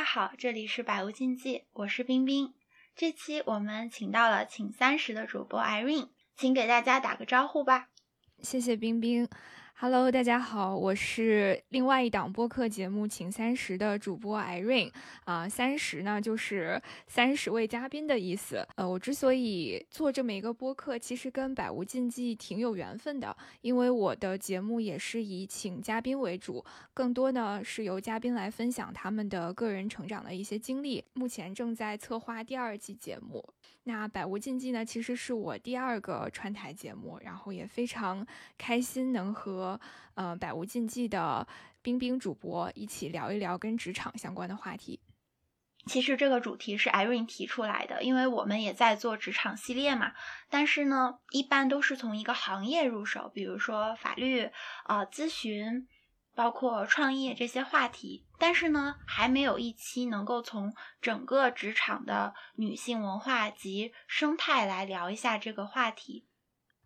家好，这里是百无禁忌，我是冰冰。这期我们请到了请三十的主播 Irene，请给大家打个招呼吧。谢谢冰冰。Hello，大家好，我是另外一档播客节目《请三十》的主播 Irene 啊，三十呢就是三十位嘉宾的意思。呃，我之所以做这么一个播客，其实跟百无禁忌挺有缘分的，因为我的节目也是以请嘉宾为主，更多呢是由嘉宾来分享他们的个人成长的一些经历。目前正在策划第二季节目。那百无禁忌呢，其实是我第二个串台节目，然后也非常开心能和。呃，百无禁忌的冰冰主播一起聊一聊跟职场相关的话题。其实这个主题是 Irene 提出来的，因为我们也在做职场系列嘛。但是呢，一般都是从一个行业入手，比如说法律、呃咨询，包括创业这些话题。但是呢，还没有一期能够从整个职场的女性文化及生态来聊一下这个话题。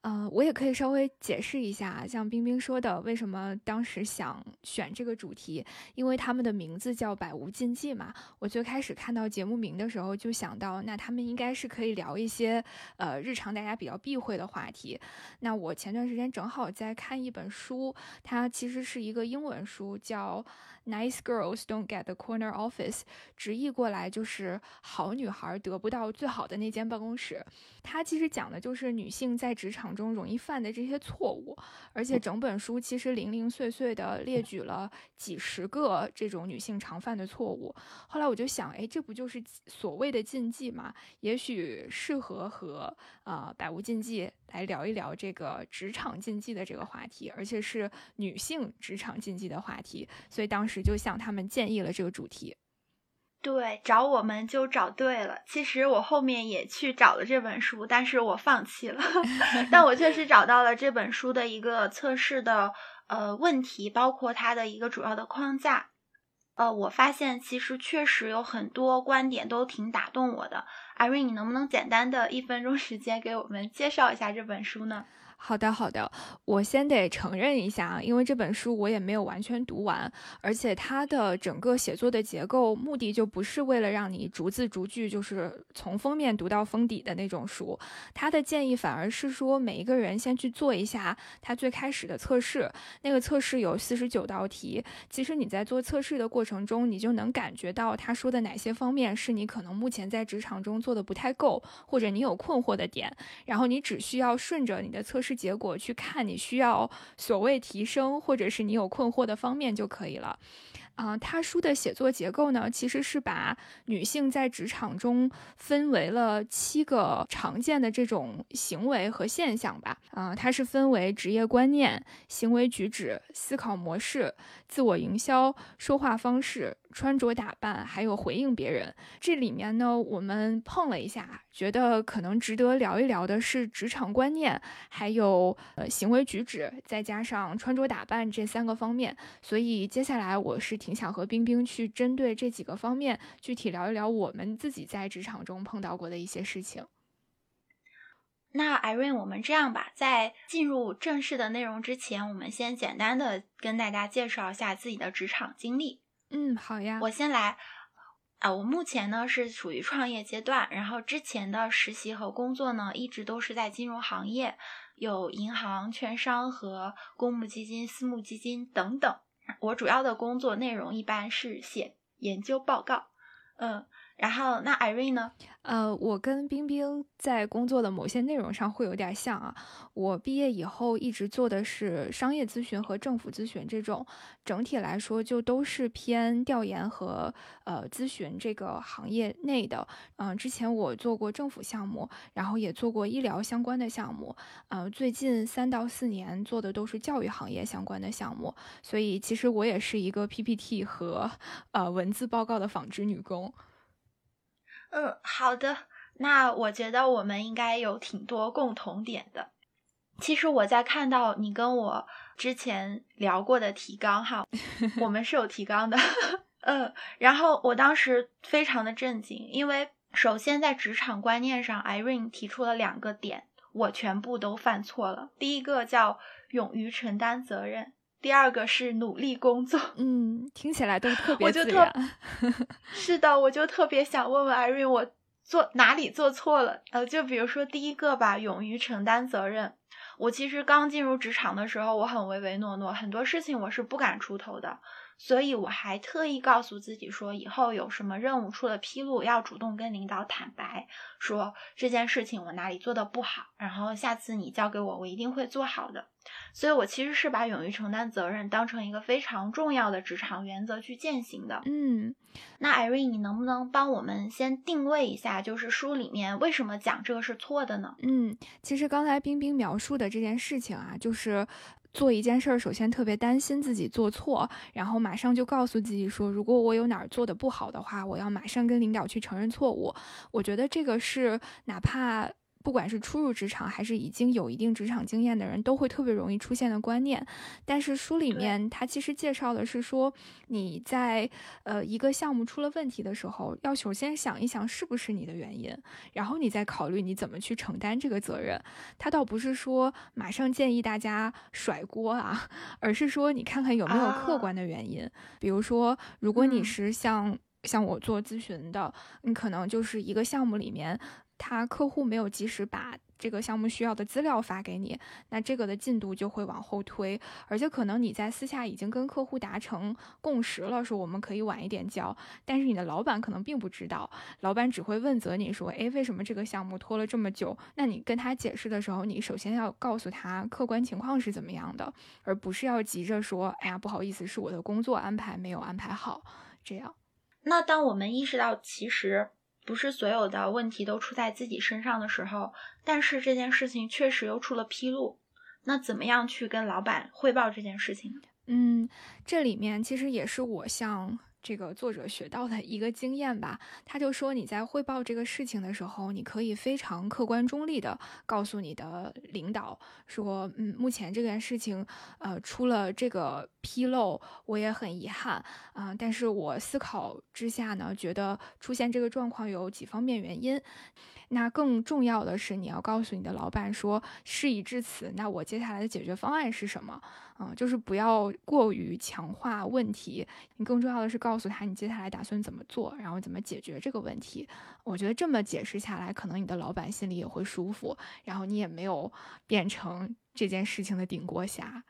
嗯，我也可以稍微解释一下，像冰冰说的，为什么当时想选这个主题，因为他们的名字叫百无禁忌嘛。我最开始看到节目名的时候，就想到，那他们应该是可以聊一些呃日常大家比较避讳的话题。那我前段时间正好在看一本书，它其实是一个英文书，叫。Nice girls don't get the corner office，直译过来就是好女孩得不到最好的那间办公室。它其实讲的就是女性在职场中容易犯的这些错误，而且整本书其实零零碎碎的列举了几十个这种女性常犯的错误。后来我就想，哎，这不就是所谓的禁忌吗？也许适合和呃百无禁忌来聊一聊这个职场禁忌的这个话题，而且是女性职场禁忌的话题。所以当时。就向他们建议了这个主题，对，找我们就找对了。其实我后面也去找了这本书，但是我放弃了。但我确实找到了这本书的一个测试的呃问题，包括它的一个主要的框架。呃，我发现其实确实有很多观点都挺打动我的。艾瑞，你能不能简单的一分钟时间给我们介绍一下这本书呢？好的，好的，我先得承认一下啊，因为这本书我也没有完全读完，而且它的整个写作的结构目的就不是为了让你逐字逐句，就是从封面读到封底的那种书。他的建议反而是说，每一个人先去做一下他最开始的测试，那个测试有四十九道题。其实你在做测试的过程中，你就能感觉到他说的哪些方面是你可能目前在职场中做的不太够，或者你有困惑的点，然后你只需要顺着你的测试。是结果去看你需要所谓提升，或者是你有困惑的方面就可以了。啊，他书的写作结构呢，其实是把女性在职场中分为了七个常见的这种行为和现象吧。啊，它是分为职业观念、行为举止、思考模式、自我营销、说话方式。穿着打扮，还有回应别人，这里面呢，我们碰了一下，觉得可能值得聊一聊的是职场观念，还有呃行为举止，再加上穿着打扮这三个方面。所以接下来我是挺想和冰冰去针对这几个方面，具体聊一聊我们自己在职场中碰到过的一些事情。那 Irene，我们这样吧，在进入正式的内容之前，我们先简单的跟大家介绍一下自己的职场经历。嗯，好呀，我先来。啊，我目前呢是处于创业阶段，然后之前的实习和工作呢一直都是在金融行业，有银行、券商和公募基金、私募基金等等。我主要的工作内容一般是写研究报告。嗯，然后那 Irene 呢？呃，我跟冰冰在工作的某些内容上会有点像啊。我毕业以后一直做的是商业咨询和政府咨询这种，整体来说就都是偏调研和呃咨询这个行业内的。嗯，之前我做过政府项目，然后也做过医疗相关的项目。嗯，最近三到四年做的都是教育行业相关的项目，所以其实我也是一个 PPT 和呃文字报告的纺织女工。嗯，好的。那我觉得我们应该有挺多共同点的。其实我在看到你跟我之前聊过的提纲哈，我们是有提纲的。嗯，然后我当时非常的震惊，因为首先在职场观念上，Irene 提出了两个点，我全部都犯错了。第一个叫勇于承担责任，第二个是努力工作。嗯，听起来都特别自然。是的，我就特别想问问艾瑞，我做哪里做错了？呃，就比如说第一个吧，勇于承担责任。我其实刚进入职场的时候，我很唯唯诺诺，很多事情我是不敢出头的。所以我还特意告诉自己说，以后有什么任务出了纰漏，要主动跟领导坦白，说这件事情我哪里做的不好，然后下次你交给我，我一定会做好的。所以我其实是把勇于承担责任当成一个非常重要的职场原则去践行的。嗯，那艾瑞，你能不能帮我们先定位一下，就是书里面为什么讲这个是错的呢？嗯，其实刚才冰冰描述的这件事情啊，就是。做一件事儿，首先特别担心自己做错，然后马上就告诉自己说，如果我有哪儿做的不好的话，我要马上跟领导去承认错误。我觉得这个是哪怕。不管是初入职场还是已经有一定职场经验的人，都会特别容易出现的观念。但是书里面它其实介绍的是说，你在呃一个项目出了问题的时候，要首先想一想是不是你的原因，然后你再考虑你怎么去承担这个责任。他倒不是说马上建议大家甩锅啊，而是说你看看有没有客观的原因。比如说，如果你是像像我做咨询的，你可能就是一个项目里面。他客户没有及时把这个项目需要的资料发给你，那这个的进度就会往后推，而且可能你在私下已经跟客户达成共识了，说我们可以晚一点交，但是你的老板可能并不知道，老板只会问责你说，诶，为什么这个项目拖了这么久？那你跟他解释的时候，你首先要告诉他客观情况是怎么样的，而不是要急着说，哎呀，不好意思，是我的工作安排没有安排好，这样。那当我们意识到其实。不是所有的问题都出在自己身上的时候，但是这件事情确实又出了纰漏，那怎么样去跟老板汇报这件事情？嗯，这里面其实也是我向。这个作者学到的一个经验吧，他就说你在汇报这个事情的时候，你可以非常客观中立的告诉你的领导说，嗯，目前这件事情，呃，出了这个纰漏，我也很遗憾啊，但是我思考之下呢，觉得出现这个状况有几方面原因。那更重要的是，你要告诉你的老板说，事已至此，那我接下来的解决方案是什么？啊，就是不要过于强化问题，你更重要的是告诉他你接下来打算怎么做，然后怎么解决这个问题。我觉得这么解释下来，可能你的老板心里也会舒服，然后你也没有变成这件事情的顶锅侠。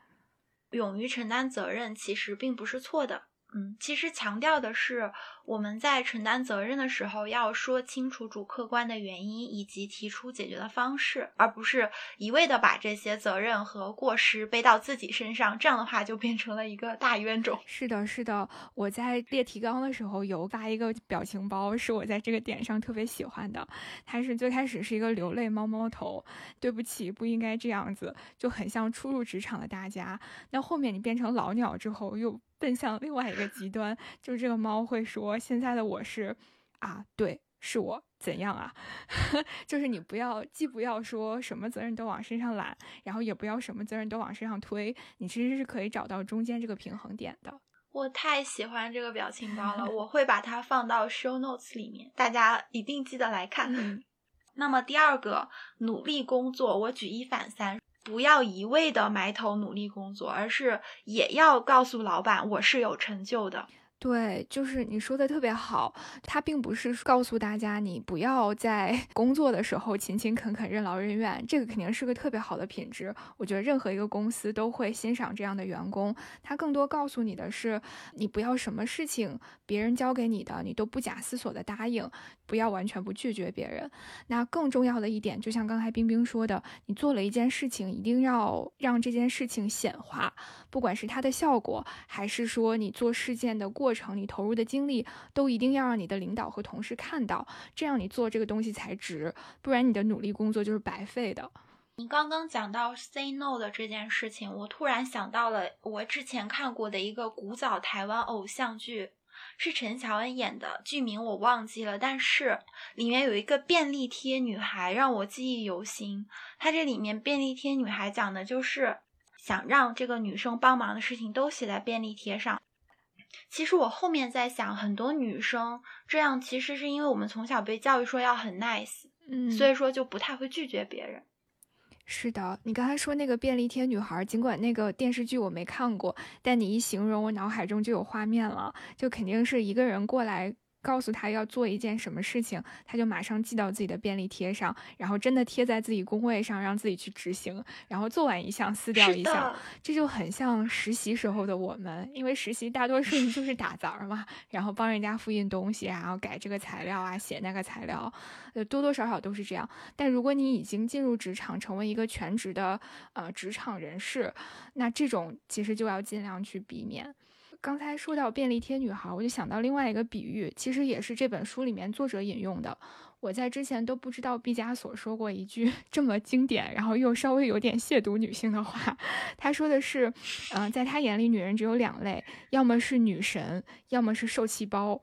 勇于承担责任其实并不是错的。嗯，其实强调的是，我们在承担责任的时候，要说清楚主客观的原因，以及提出解决的方式，而不是一味的把这些责任和过失背到自己身上。这样的话，就变成了一个大冤种。是的，是的，我在列提纲的时候有发一个表情包，是我在这个点上特别喜欢的。它是最开始是一个流泪猫猫头，对不起，不应该这样子，就很像初入职场的大家。那后面你变成老鸟之后，又。奔向另外一个极端，就是这个猫会说：“现在的我是啊，对，是我怎样啊？就是你不要，既不要说什么责任都往身上揽，然后也不要什么责任都往身上推，你其实是可以找到中间这个平衡点的。”我太喜欢这个表情包了，我会把它放到 show notes 里面，大家一定记得来看。那么第二个，努力工作，我举一反三。不要一味的埋头努力工作，而是也要告诉老板我是有成就的。对，就是你说的特别好，他并不是告诉大家你不要在 工作的时候勤勤恳恳、任劳任怨，这个肯定是个特别好的品质。我觉得任何一个公司都会欣赏这样的员工。他更多告诉你的是，你不要什么事情别人交给你的，你都不假思索的答应，不要完全不拒绝别人。那更重要的一点，就像刚才冰冰说的，你做了一件事情，一定要让这件事情显化，不管是它的效果，还是说你做事件的过。程你投入的精力都一定要让你的领导和同事看到，这样你做这个东西才值，不然你的努力工作就是白费的。你刚刚讲到 say no 的这件事情，我突然想到了我之前看过的一个古早台湾偶像剧，是陈乔恩演的，剧名我忘记了，但是里面有一个便利贴女孩让我记忆犹新。它这里面便利贴女孩讲的就是想让这个女生帮忙的事情都写在便利贴上。其实我后面在想，很多女生这样，其实是因为我们从小被教育说要很 nice，嗯，所以说就不太会拒绝别人。是的，你刚才说那个便利贴女孩，尽管那个电视剧我没看过，但你一形容，我脑海中就有画面了，就肯定是一个人过来。告诉他要做一件什么事情，他就马上记到自己的便利贴上，然后真的贴在自己工位上，让自己去执行。然后做完一项撕掉一项，这就很像实习时候的我们，因为实习大多数就是打杂嘛，然后帮人家复印东西，然后改这个材料啊，写那个材料，呃，多多少少都是这样。但如果你已经进入职场，成为一个全职的呃职场人士，那这种其实就要尽量去避免。刚才说到便利贴女孩，我就想到另外一个比喻，其实也是这本书里面作者引用的。我在之前都不知道毕加索说过一句 这么经典，然后又稍微有点亵渎女性的话。他说的是，嗯，在他眼里，女人只有两类，要么是女神，要么是受气包。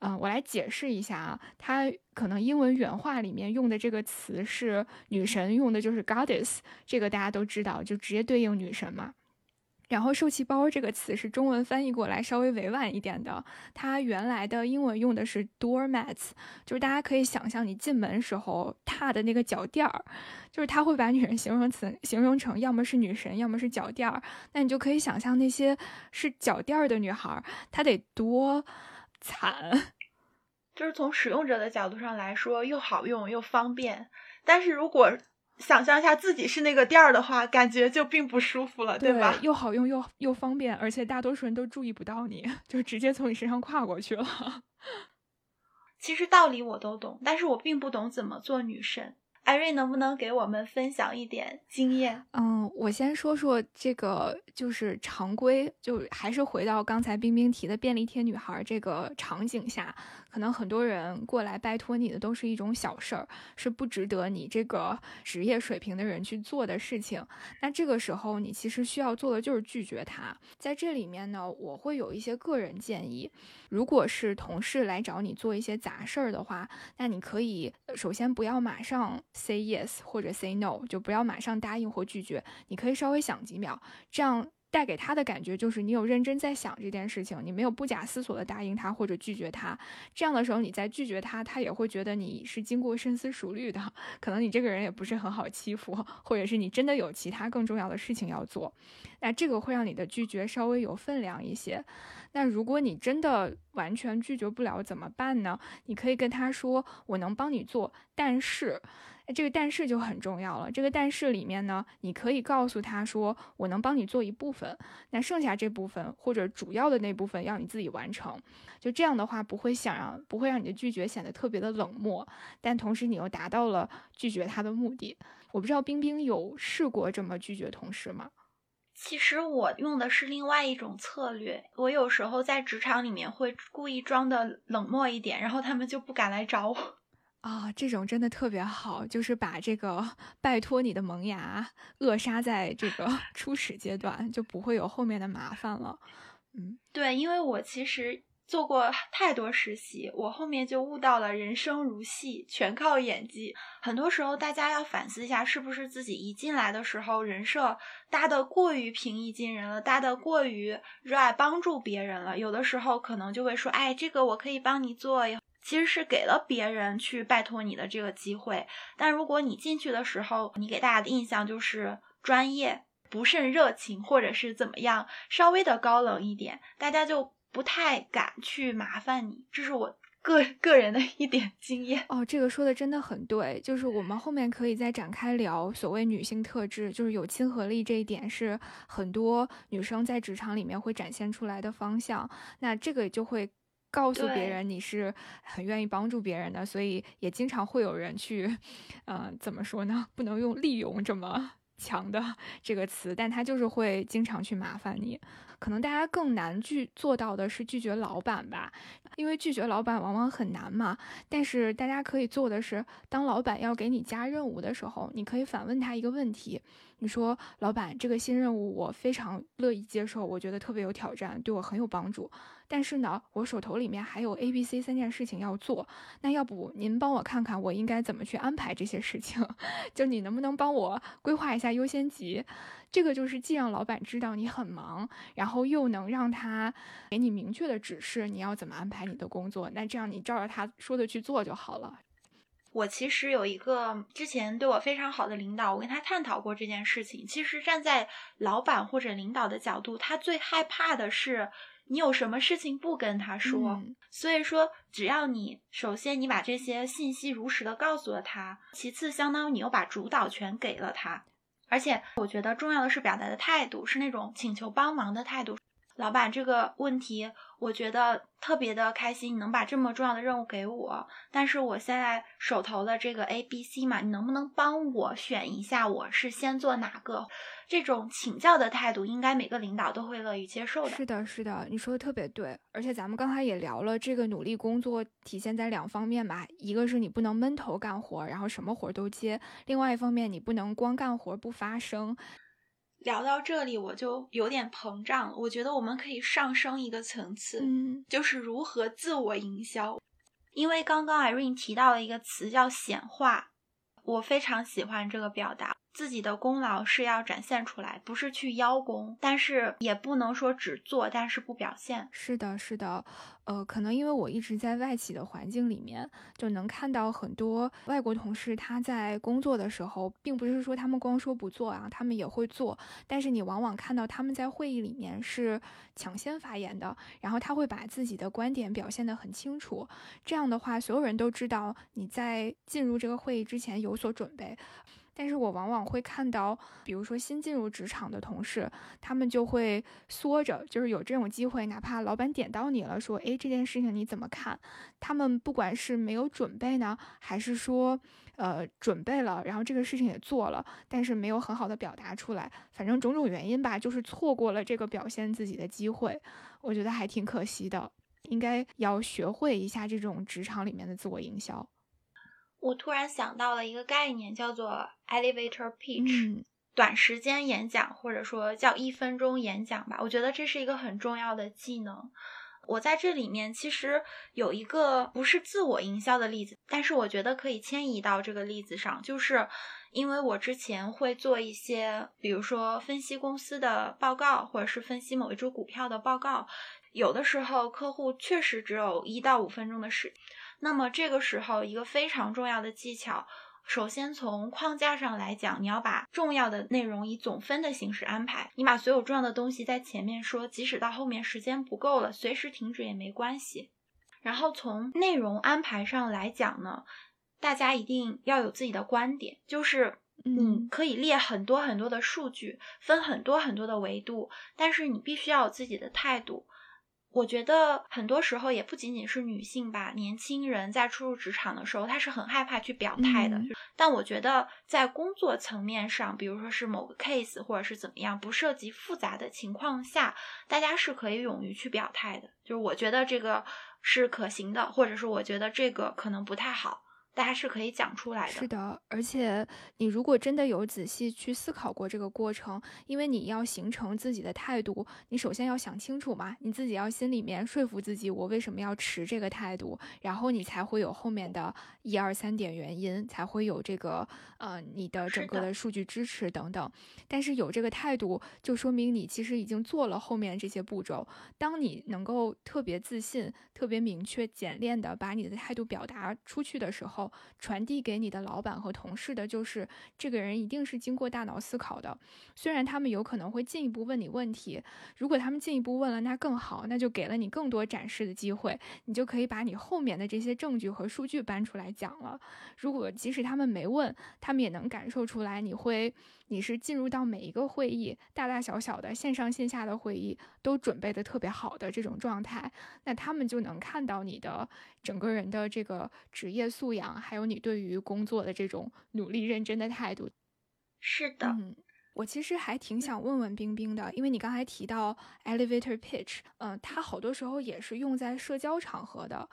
嗯，我来解释一下啊，他可能英文原话里面用的这个词是女神，用的就是 goddess，这个大家都知道，就直接对应女神嘛。然后“受气包”这个词是中文翻译过来稍微委婉一点的，它原来的英文用的是 doormats，就是大家可以想象你进门时候踏的那个脚垫儿，就是他会把女人 形容词形容成要么是女神，要么是脚垫儿，那你就可以想象那些是脚垫儿的女孩，她得多惨。就是从使用者的角度上来说，又好用又方便，但是如果。想象一下自己是那个垫儿的话，感觉就并不舒服了，对吧？又好用又又方便，而且大多数人都注意不到你，就直接从你身上跨过去了。其实道理我都懂，但是我并不懂怎么做女神。艾瑞能不能给我们分享一点经验？嗯，我先说说这个，就是常规，就还是回到刚才冰冰提的便利贴女孩这个场景下。可能很多人过来拜托你的都是一种小事儿，是不值得你这个职业水平的人去做的事情。那这个时候，你其实需要做的就是拒绝他。在这里面呢，我会有一些个人建议。如果是同事来找你做一些杂事儿的话，那你可以首先不要马上 say yes 或者 say no，就不要马上答应或拒绝。你可以稍微想几秒，这样。带给他的感觉就是你有认真在想这件事情，你没有不假思索的答应他或者拒绝他。这样的时候，你再拒绝他，他也会觉得你是经过深思熟虑的。可能你这个人也不是很好欺负，或者是你真的有其他更重要的事情要做。那这个会让你的拒绝稍微有分量一些。那如果你真的完全拒绝不了怎么办呢？你可以跟他说：“我能帮你做，但是。”这个但是就很重要了。这个但是里面呢，你可以告诉他说，我能帮你做一部分，那剩下这部分或者主要的那部分要你自己完成。就这样的话，不会想让不会让你的拒绝显得特别的冷漠，但同时你又达到了拒绝他的目的。我不知道冰冰有试过这么拒绝同事吗？其实我用的是另外一种策略。我有时候在职场里面会故意装的冷漠一点，然后他们就不敢来找我。啊，这种真的特别好，就是把这个拜托你的萌芽扼杀在这个 初始阶段，就不会有后面的麻烦了。嗯，对，因为我其实做过太多实习，我后面就悟到了人生如戏，全靠演技。很多时候，大家要反思一下，是不是自己一进来的时候人设搭的过于平易近人了，搭的过于热爱帮助别人了。有的时候可能就会说，哎，这个我可以帮你做。其实是给了别人去拜托你的这个机会，但如果你进去的时候，你给大家的印象就是专业不甚热情，或者是怎么样，稍微的高冷一点，大家就不太敢去麻烦你。这是我个个人的一点经验哦。这个说的真的很对，就是我们后面可以再展开聊所谓女性特质，就是有亲和力这一点是很多女生在职场里面会展现出来的方向。那这个就会。告诉别人你是很愿意帮助别人的，所以也经常会有人去，嗯，怎么说呢？不能用利用这么 强的这个词，但他就是会经常去麻烦你。可能大家更难去做到的是拒绝老板吧，因为拒绝老板往往很难嘛。但是大家可以做的是，当老板要给你加任务的时候，你可以反问他一个问题。你说，老板，这个新任务我非常乐意接受，我觉得特别有挑战，对我很有帮助。但是呢，我手头里面还有 A、B、C 三件事情要做。那要不您帮我看看，我应该怎么去安排这些事情？就你能不能帮我规划一下优先级？这个就是既让老板知道你很忙，然后又能让他给你明确的指示，你要怎么安排你的工作。那这样你照着他说的去做就好了。我其实有一个之前对我非常好的领导，我跟他探讨过这件事情。其实站在老板或者领导的角度，他最害怕的是你有什么事情不跟他说。所以说，只要你首先你把这些信息如实的告诉了他，其次相当于你又把主导权给了他。而且我觉得重要的是表达的态度，是那种请求帮忙的态度。老板，这个问题我觉得特别的开心，你能把这么重要的任务给我，但是我现在手头的这个 A、B、C 嘛，你能不能帮我选一下，我是先做哪个？这种请教的态度，应该每个领导都会乐于接受的。是的，是的，你说的特别对。而且咱们刚才也聊了，这个努力工作体现在两方面吧，一个是你不能闷头干活，然后什么活都接；另外一方面，你不能光干活不发声。聊到这里，我就有点膨胀了。我觉得我们可以上升一个层次，嗯，就是如何自我营销。因为刚刚 Irene 提到了一个词叫显化，我非常喜欢这个表达。自己的功劳是要展现出来，不是去邀功，但是也不能说只做但是不表现。是的，是的，呃，可能因为我一直在外企的环境里面，就能看到很多外国同事他在工作的时候，并不是说他们光说不做啊，他们也会做，但是你往往看到他们在会议里面是抢先发言的，然后他会把自己的观点表现得很清楚，这样的话，所有人都知道你在进入这个会议之前有所准备。但是我往往会看到，比如说新进入职场的同事，他们就会缩着，就是有这种机会，哪怕老板点到你了，说，哎，这件事情你怎么看？他们不管是没有准备呢，还是说，呃，准备了，然后这个事情也做了，但是没有很好的表达出来，反正种种原因吧，就是错过了这个表现自己的机会，我觉得还挺可惜的，应该要学会一下这种职场里面的自我营销。我突然想到了一个概念，叫做 elevator pitch，短时间演讲，或者说叫一分钟演讲吧。我觉得这是一个很重要的技能。我在这里面其实有一个不是自我营销的例子，但是我觉得可以迁移到这个例子上，就是因为我之前会做一些，比如说分析公司的报告，或者是分析某一只股票的报告，有的时候客户确实只有一到五分钟的时。那么这个时候，一个非常重要的技巧，首先从框架上来讲，你要把重要的内容以总分的形式安排。你把所有重要的东西在前面说，即使到后面时间不够了，随时停止也没关系。然后从内容安排上来讲呢，大家一定要有自己的观点，就是你可以列很多很多的数据，分很多很多的维度，但是你必须要有自己的态度。我觉得很多时候也不仅仅是女性吧，年轻人在初入职场的时候，他是很害怕去表态的。但我觉得在工作层面上，比如说是某个 case 或者是怎么样，不涉及复杂的情况下，大家是可以勇于去表态的。就是我觉得这个是可行的，或者是我觉得这个可能不太好。大家是可以讲出来的。是的，而且你如果真的有仔细去思考过这个过程，因为你要形成自己的态度，你首先要想清楚嘛，你自己要心里面说服自己，我为什么要持这个态度，然后你才会有后面的一二三点原因，才会有这个呃你的整个的数据支持等等。但是有这个态度，就说明你其实已经做了后面这些步骤。当你能够特别自信、特别明确、简练的把你的态度表达出去的时候，传递给你的老板和同事的就是这个人一定是经过大脑思考的。虽然他们有可能会进一步问你问题，如果他们进一步问了，那更好，那就给了你更多展示的机会，你就可以把你后面的这些证据和数据搬出来讲了。如果即使他们没问，他们也能感受出来你会。你是进入到每一个会议，大大小小的线上线下的会议都准备的特别好的这种状态，那他们就能看到你的整个人的这个职业素养，还有你对于工作的这种努力认真的态度。是的，嗯，我其实还挺想问问冰冰的，因为你刚才提到 elevator pitch，嗯，它好多时候也是用在社交场合的，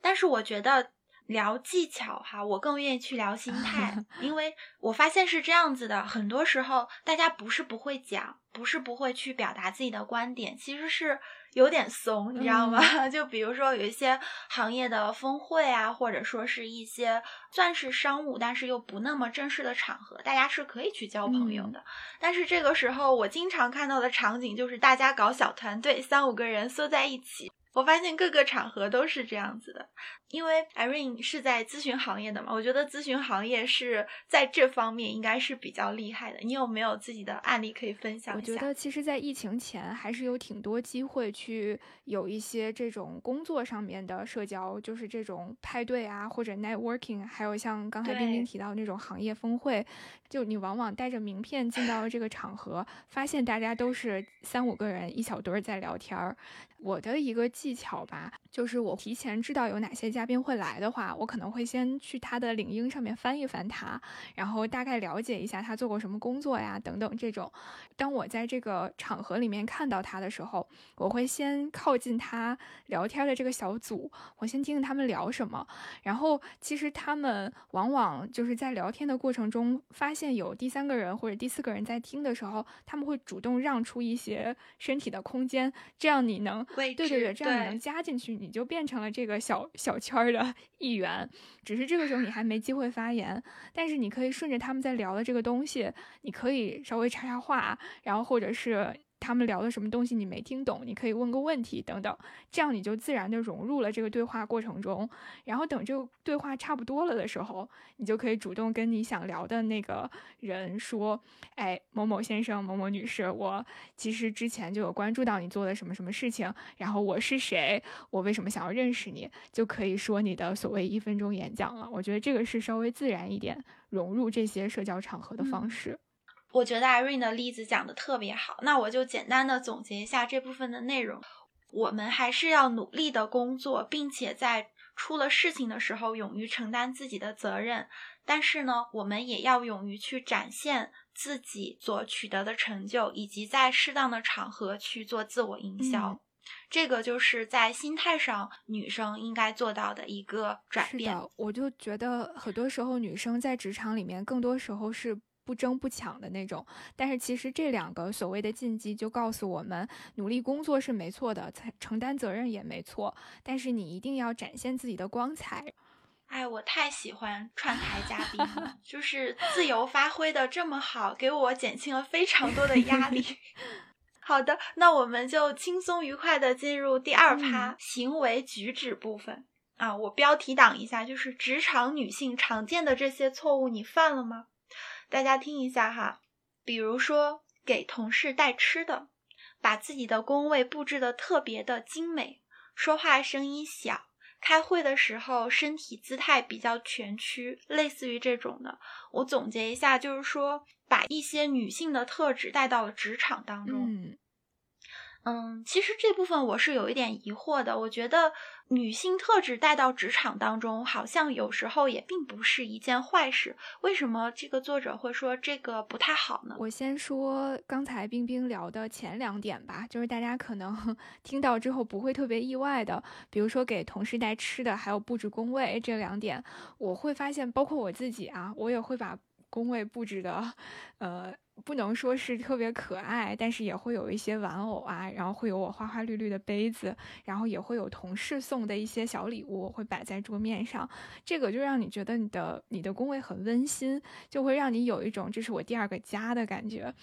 但是我觉得。聊技巧哈，我更愿意去聊心态，因为我发现是这样子的，很多时候大家不是不会讲，不是不会去表达自己的观点，其实是有点怂，你知道吗？就比如说有一些行业的峰会啊，或者说是一些算是商务，但是又不那么正式的场合，大家是可以去交朋友的。但是这个时候，我经常看到的场景就是大家搞小团队，三五个人缩在一起。我发现各个场合都是这样子的，因为 Irene 是在咨询行业的嘛，我觉得咨询行业是在这方面应该是比较厉害的。你有没有自己的案例可以分享一下？我觉得其实，在疫情前还是有挺多机会去有一些这种工作上面的社交，就是这种派对啊，或者 networking，还有像刚才冰冰提到那种行业峰会，就你往往带着名片进到这个场合，发现大家都是三五个人一小堆儿在聊天儿。我的一个技巧吧，就是我提前知道有哪些嘉宾会来的话，我可能会先去他的领英上面翻一翻他，然后大概了解一下他做过什么工作呀，等等这种。当我在这个场合里面看到他的时候，我会先靠近他聊天的这个小组，我先听听他们聊什么。然后其实他们往往就是在聊天的过程中，发现有第三个人或者第四个人在听的时候，他们会主动让出一些身体的空间，这样你能。对对对，这样你能加进去，你就变成了这个小小圈儿的 一员。只是这个时候你还没机会发言，但是你可以顺着他们在聊的这个东西，你可以稍微插插话，然后或者是。他们聊的什么东西你没听懂，你可以问个问题等等，这样你就自然的融入了这个对话过程中。然后等这个对话差不多了的时候，你就可以主动跟你想聊的那个人说：“哎，某某先生、某某女士，我其实之前就有关注到你做的什么什么事情，然后我是谁，我为什么想要认识你，就可以说你的所谓一分钟演讲了。”我觉得这个是稍微自然一点融入这些社交场合的方式。我觉得 Irene 的例子讲的特别好，那我就简单的总结一下这部分的内容。我们还是要努力的工作，并且在出了事情的时候勇于承担自己的责任。但是呢，我们也要勇于去展现自己所取得的成就，以及在适当的场合去做自我营销。这个就是在心态上女生应该做到的一个转变。我就觉得很多时候女生在职场里面，更多时候是。不争不抢的那种，但是其实这两个所谓的禁忌就告诉我们，努力工作是没错的，承承担责任也没错，但是你一定要展现自己的光彩。哎，我太喜欢串台嘉宾了，就是自由发挥的这么好，给我减轻了非常多的压力。好的，那我们就轻松愉快的进入第二趴行为举止部分啊，我标题党一下，就是职场女性常见的这些错误，你犯了吗？大家听一下哈，比如说给同事带吃的，把自己的工位布置的特别的精美，说话声音小，开会的时候身体姿态比较蜷曲，类似于这种的。我总结一下，就是说把一些女性的特质带到了职场当中。嗯其实这部分我是有一点疑惑的。我觉得女性特质带到职场当中，好像有时候也并不是一件坏事。为什么这个作者会说这个不太好呢？我先说刚才冰冰聊的前两点吧，就是大家可能 听到之后不会特别意外的，比如说给同事带吃的，还有布置工位这两点，我会发现，包括我自己啊，我也会把工位布置的，呃。不能说是特别可爱，但是也会有一些玩偶啊，然后会有我花花绿绿的杯子，然后也会有同事送的一些小礼物，会摆在桌面上。这个就让你觉得你的你的工位很温馨，就会让你有一种这是我第二个家的感觉。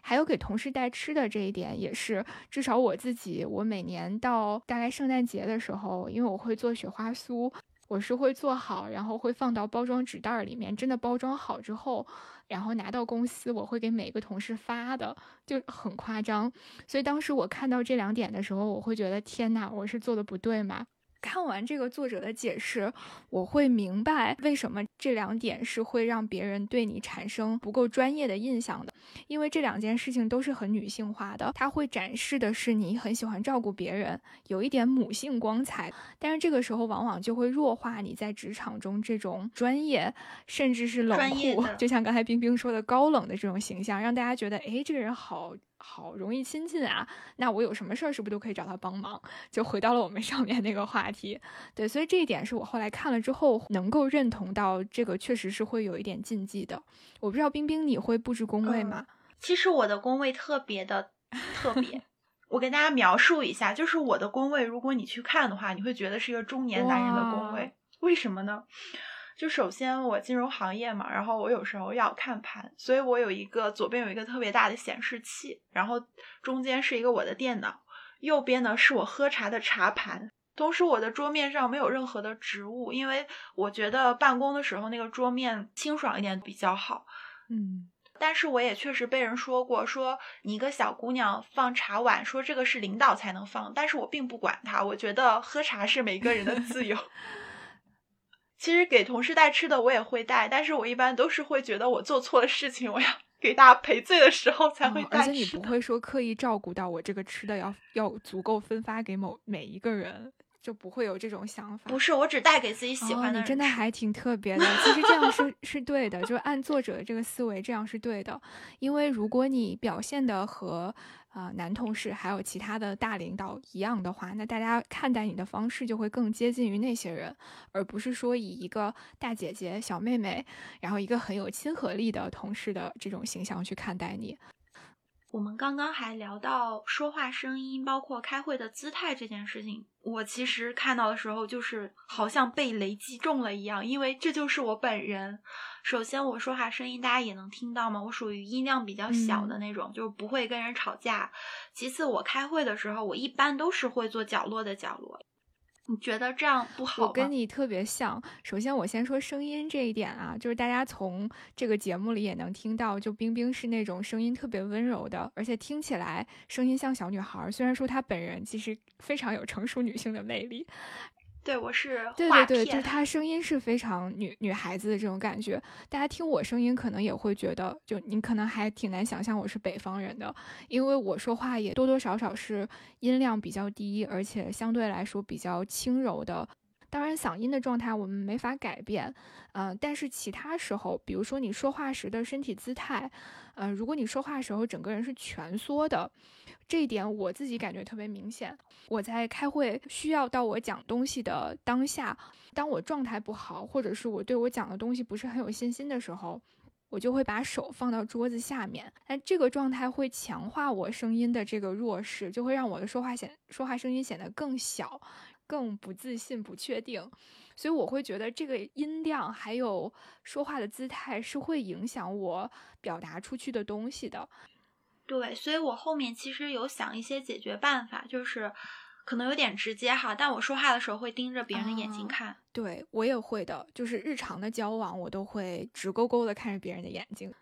还有给同事带吃的这一点也是，至少我自己，我每年到大概圣诞节的时候，因为我会做雪花酥，我是会做好，然后会放到包装纸袋里面，真的包装好之后。然后拿到公司，我会给每个同事发的，就很夸张。所以当时我看到这两点的时候，我会觉得天呐，我是做的不对吗？看完这个作者的解释，我会明白为什么这两点是会让别人对你产生不够专业的印象的。因为这两件事情都是很女性化的，它会展示的是你很喜欢照顾别人，有一点母性光彩。但是这个时候往往就会弱化你在职场中这种专业，甚至是冷酷，就像刚才冰冰说的高冷的这种形象，让大家觉得，哎，这个人好。好容易亲近啊，那我有什么事儿是不是都可以找他帮忙？就回到了我们 上面那个话题，对，所以这一点是我后来看了之后能够认同到这个确实是会有一点禁忌的。我不知道冰冰你会布置工位吗？其实我的工位特别的特别，我跟大家描述一下，就是我的工位，如果你去看的话，你会觉得是一个中年男人的工位，为什么呢？就首先我金融行业嘛，然后我有时候要看盘，所以我有一个左边有一个特别大的显示器，然后中间是一个我的电脑，右边呢是我喝茶的茶盘。同时，我的桌面上没有任何的植物，因为我觉得办公的时候那个桌面清爽一点比较好。嗯，但是我也确实被人说过，说你一个小姑娘放茶碗，说这个是领导才能放，但是我并不管它，我觉得喝茶是每个人的自由。其实给同事带吃的我也会带，但是我一般都是会觉得我做错了事情，我要 给大家赔罪的时候才会带。而且你不会说刻意照顾到我这个吃的要要足够分发给某每一个人。就不会有这种想法。不是，我只带给自己喜欢的。你真的还挺特别的。其实这样是是对的，就是按作者的这个思维，这样是对的。因为如果你表现的和啊男同事还有其他的大领导一样的话，那大家看待你的方式就会更接近于那些人，而不是说以一个大姐姐、小妹妹，然后一个很有亲和力的同事的这种形象去看待你。我们刚刚还聊到说话声音，包括开会的姿态这件事情。我其实看到的时候，就是好像被雷击中了一样，因为这就是我本人。首先，我说话声音大家也能听到吗？我属于音量比较小的那种，就是不会跟人吵架。其次，我开会的时候，我一般都是会坐角落的角落。你觉得这样不好？我跟你特别像。首先，我先说声音这一点啊，就是大家从这个节目里也能听到，就冰冰是那种声音特别温柔的，而且听起来声音像小女孩。虽然说她本人其实非常有成熟女性的魅力。对，我是对对对，就是她声音是非常女女孩子的这种感觉。大家听我声音可能也会觉得，就你可能还挺难想象我是北方人的，因为我说话也多多少少是音量比较低，而且相对来说比较轻柔的。当然，嗓音的状态我们没法改变，嗯，但是其他时候，比如说你说话时的身体姿态，嗯，如果你说话时候整个人是蜷缩的，这一点我自己感觉特别明显。我在开会需要到我讲东西的当下，当我状态不好，或者是我对我讲的东西不是很有信心的时候，我就会把手放到桌子下面，那这个状态会强化我声音的这个弱势，就会让我的说话显说话声音显得更小。更不自信、不确定，所以我会觉得这个音量还有说话的姿态是会影响我表达出去的东西的。对，所以我后面其实有想一些解决办法，就是可能有点直接哈，但我说话的时候会盯着别人的眼睛看。对我也会的，就是日常的交往，我都会直勾勾的看着别人的眼睛。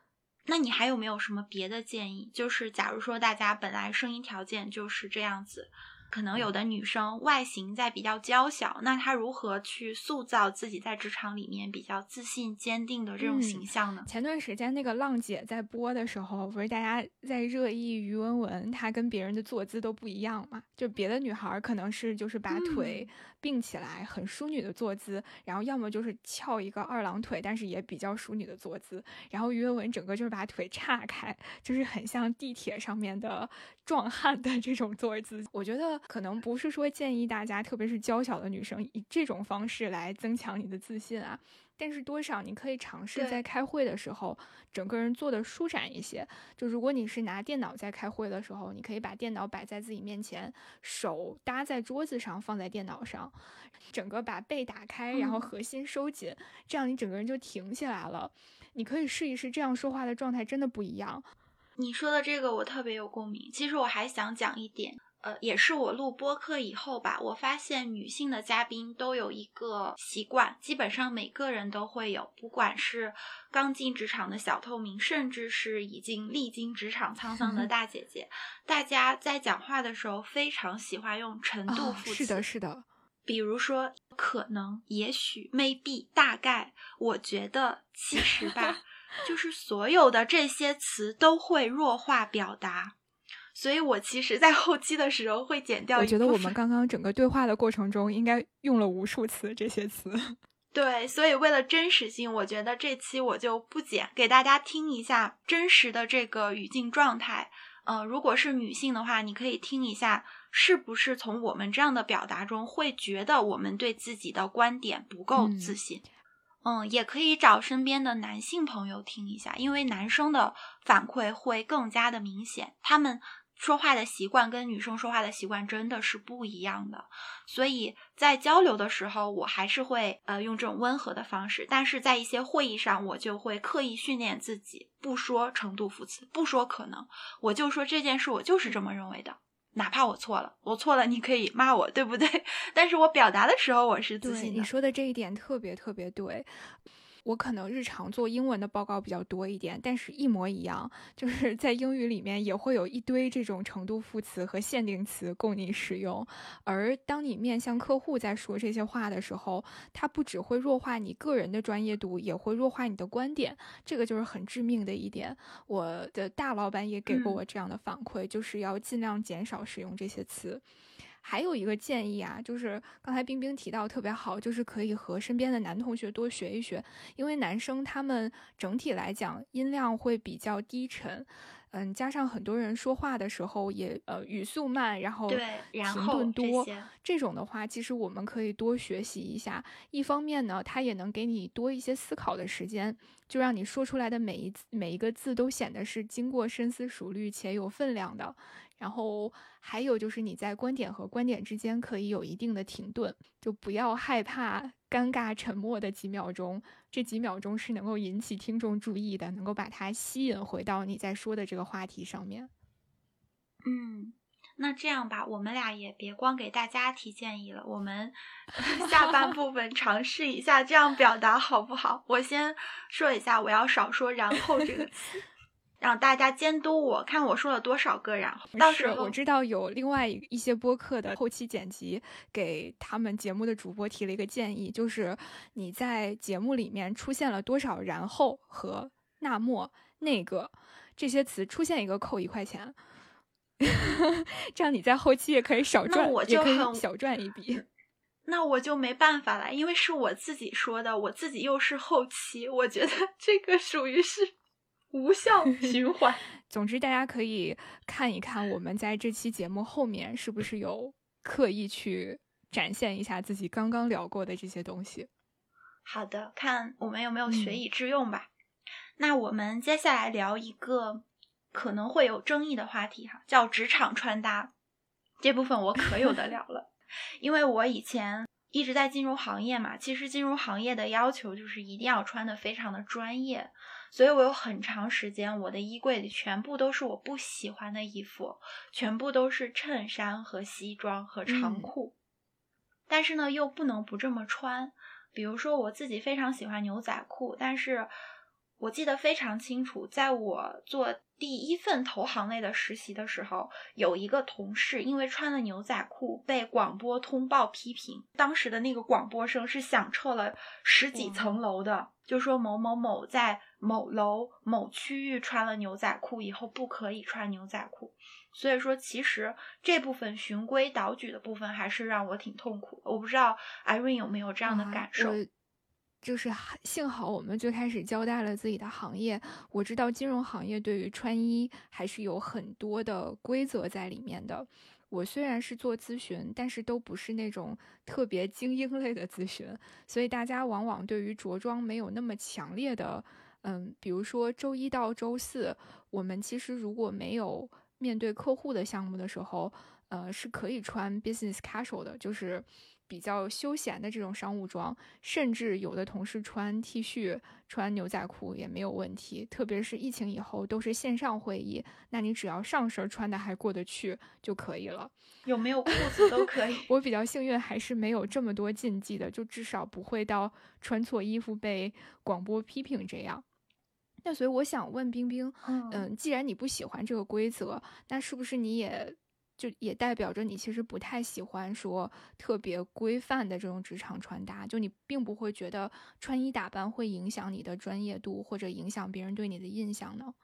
那你还有没有什么别的建议？就是假如说大家本来声音条件就是这样子。可能有的女生外形在比较娇小，那她如何去塑造自己在职场里面比较自信、坚定的这种形象呢？前段时间那个浪姐在播的时候，不是大家在热议于文文，她跟别人的坐姿都不一样嘛？就别的女孩可能是就是把腿并起来，很淑女的坐姿，然后要么就是翘一个二郎腿，但是也比较淑女的坐姿，然后于文文整个就是把腿岔开，就是很像地铁上面的壮汉的这种坐姿，我觉得。可能不是说建议大家，特别是娇小的女生，以这种方式来增强你的自信啊。但是多少你可以尝试在开会的时候，整个人坐的舒展一些。就如果你是拿电脑在开会的时候，你可以把电脑摆在自己面前，手搭在桌子上，放在电脑上，整个把背打开，然后核心收紧，这样你整个人就挺起来了。你可以试一试，这样说话的状态真的不一样。你说的这个我特别有共鸣。其实我还想讲一点。呃，也是我录播客以后吧，我发现女性的嘉宾都有一个习惯，基本上每个人都会有，不管是刚进职场的小透明，甚至是已经历经职场沧桑的大姐姐，大家在讲话的时候非常喜欢用程度副词，是的，是的，比如说可能、也许、maybe、大概、我觉得、其实吧，就是所有的这些词都会弱化表达。所以我其实，在后期的时候会剪掉。我觉得我们刚刚整个对话的过程中，应该用了无数次这些词。对，所以为了真实性，我觉得这期我就不剪，给大家听一下真实的这个语境状态。呃，如果是女性的话，你可以听一下，是不是从我们这样的表达中，会觉得我们对自己的观点不够自信？嗯，也可以找身边的男性朋友听一下，因为男生的反馈会更加的明显，他们。说话的习惯跟女生说话的习惯真的是不一样的，所以在交流的时候，我还是会呃用这种温和的方式，但是在一些会议上，我就会刻意训练自己，不说程度副词，不说可能，我就说这件事，我就是这么认为的。哪怕我错了，我错了，你可以骂我，对不对？但是我表达的时候，我是自信的。你说的这一点特别特别对。我可能日常做英文的报告比较多一点，但是一模一样，就是在英语里面也会有一堆这种程度副词和限定词供你使用。而当你面向客户在说这些话的时候，它不只会弱化你个人的专业度，也会弱化你的观点，这个就是很致命的一点。我的大老板也给过我这样的反馈，就是要尽量减少使用这些词。还有一个建议啊，就是刚才冰冰提到特别好，就是可以和身边的男同学多学一学，因为男生他们整体来讲音量会比较低沉，嗯，加上很多人说话的时候也呃语速慢，然后停顿多，这种的话，其实我们可以多学习一下。一方面呢，他也能给你多一些思考的时间，就让你说出来的每一每一个字都显得是经过深思熟虑且有分量的。然后还有就是你在观点和观点之间可以有一定的停顿，就不要害怕尴尬沉默的几秒钟，这几秒钟是能够引起听众注意的，能够把它吸引回到你在说的这个话题上面。嗯，那这样吧，我们俩也别光给大家提建议了，我们 下半部分尝试一下这样表达好不好？我先说一下，我要少说“然后”这个 词。让大家监督我看我说了多少个，然后到时候我知道有另外一些播客的后期剪辑给他们节目的主播提了一个建议，就是你在节目里面出现了多少然后和那么那个这些词出现一个扣一块钱，这样你在后期也可以少赚，也可以小赚一笔。那我就没办法了，因为是我自己说的，我自己又是后期，我觉得 这个属于是。无效 循环。总之，大家可以看一看我们在这期节目后面是不是有刻意去展现一下自己刚刚聊过的这些东西。好的，看我们有没有学以致用吧。那我们接下来聊一个可能会有争议的话题哈，叫职场穿搭。这部分我可有的聊了，因为我以前一直在金融行业嘛，其实金融行业的要求就是一定要穿的非常的专业。所以我有很长时间，我的衣柜里全部都是我不喜欢的衣服，全部都是衬衫和西装和长裤。但是呢，又不能不这么穿。比如说，我自己非常喜欢牛仔裤，但是我记得非常清楚，在我做第一份投行类的实习的时候，有一个同事因为穿了牛仔裤被广播通报批评，当时的那个广播声是响彻了十几层楼的，就说某某某在。某楼某区域穿了牛仔裤以后不可以穿牛仔裤，所以说其实这部分循规蹈矩的部分还是让我挺痛苦。我不知道 Irene 有没有这样的感受？就是幸好我们最开始交代了自己的行业，我知道金融行业对于穿衣还是有很多的规则在里面的。我虽然是做咨询，但是都不是那种特别精英类的咨询，所以大家往往对于着装没有那么强烈的。嗯，比如说周一到周四，我们其实如果没有面对客户的项目的时候，呃，是可以穿 business casual 的，就是比较休闲的这种商务装，甚至有的同事穿 T 恤、穿牛仔裤也没有问题。特别是疫情以后都是线上会议，那你只要上身穿的还过得去就可以了，有没有裤子都可以。我比较幸运，还是没有这么多禁忌的，就至少不会到穿错衣服被广播批评这样。那所以我想问冰冰，嗯，既然你不喜欢这个规则，那是不是你也就也代表着你其实不太喜欢说特别规范的这种职场穿搭？就你并不会觉得穿衣打扮会影响你的专业度，或者影响别人对你的印象呢？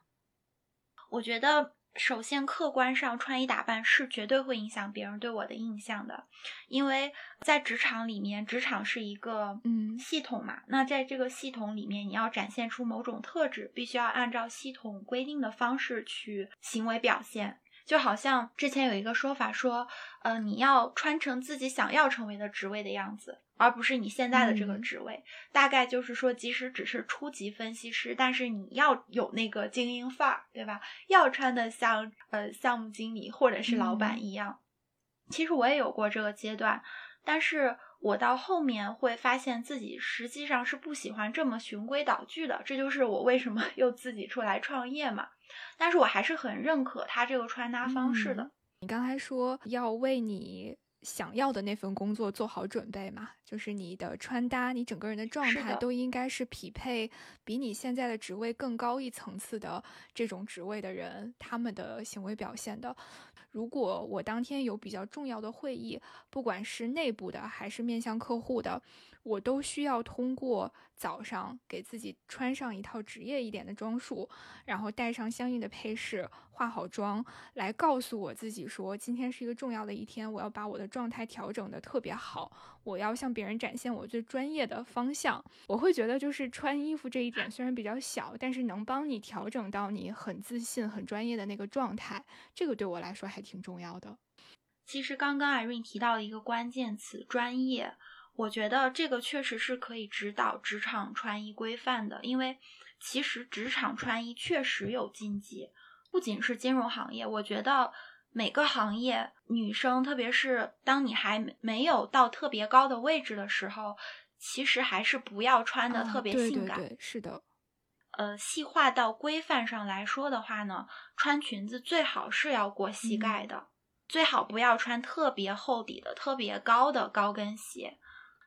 我觉得。首先，客观上穿衣打扮是绝对会影响别人对我的印象的，因为在职场里面，职场是一个嗯系统嘛。那在这个系统里面，你要展现出某种特质，必须要按照系统规定的方式去行为表现。就好像之前有一个说法说，呃，你要穿成自己想要成为的职位的样子。而不是你现在的这个职位，大概就是说，即使只是初级分析师，但是你要有那个精英范儿，对吧？要穿的像呃项目经理或者是老板一样。其实我也有过这个阶段，但是我到后面会发现自己实际上是不喜欢这么循规蹈矩的，这就是我为什么 又自己出来创业嘛。但是我还是很认可他这个穿搭方式的。你刚才说要为你。想要的那份工作做好准备嘛，就是你的穿搭，你整个人的状态都应该是匹配比你现在的职位更高一层次的这种职位的人他们的行为表现的。如果我当天有比较重要的会议，不管是内部的还是面向客户的。我都需要通过早上给自己穿上一套职业一点的装束，然后带上相应的配饰，化好妆，来告诉我自己说，今天是一个重要的一天，我要把我的状态调整的特别好，我要向别人展现我最专业的方向。我会觉得，就是穿衣服这一点虽然比较小，但是能帮你调整到你很自信、很专业的那个状态，这个对我来说还挺重要的。其实刚刚 Irene 提到了一个关键词：专业。我觉得这个确实是可以指导职场穿衣规范的，因为其实职场穿衣确实有禁忌，不仅是金融行业，我觉得每个行业女生，特别是当你还没有到特别高的位置的时候，其实还是不要穿的特别性感。对对对，是的。呃，细化到规范上来说的话呢，穿裙子最好是要过膝盖的，最好不要穿特别厚底的、特别高的高跟鞋。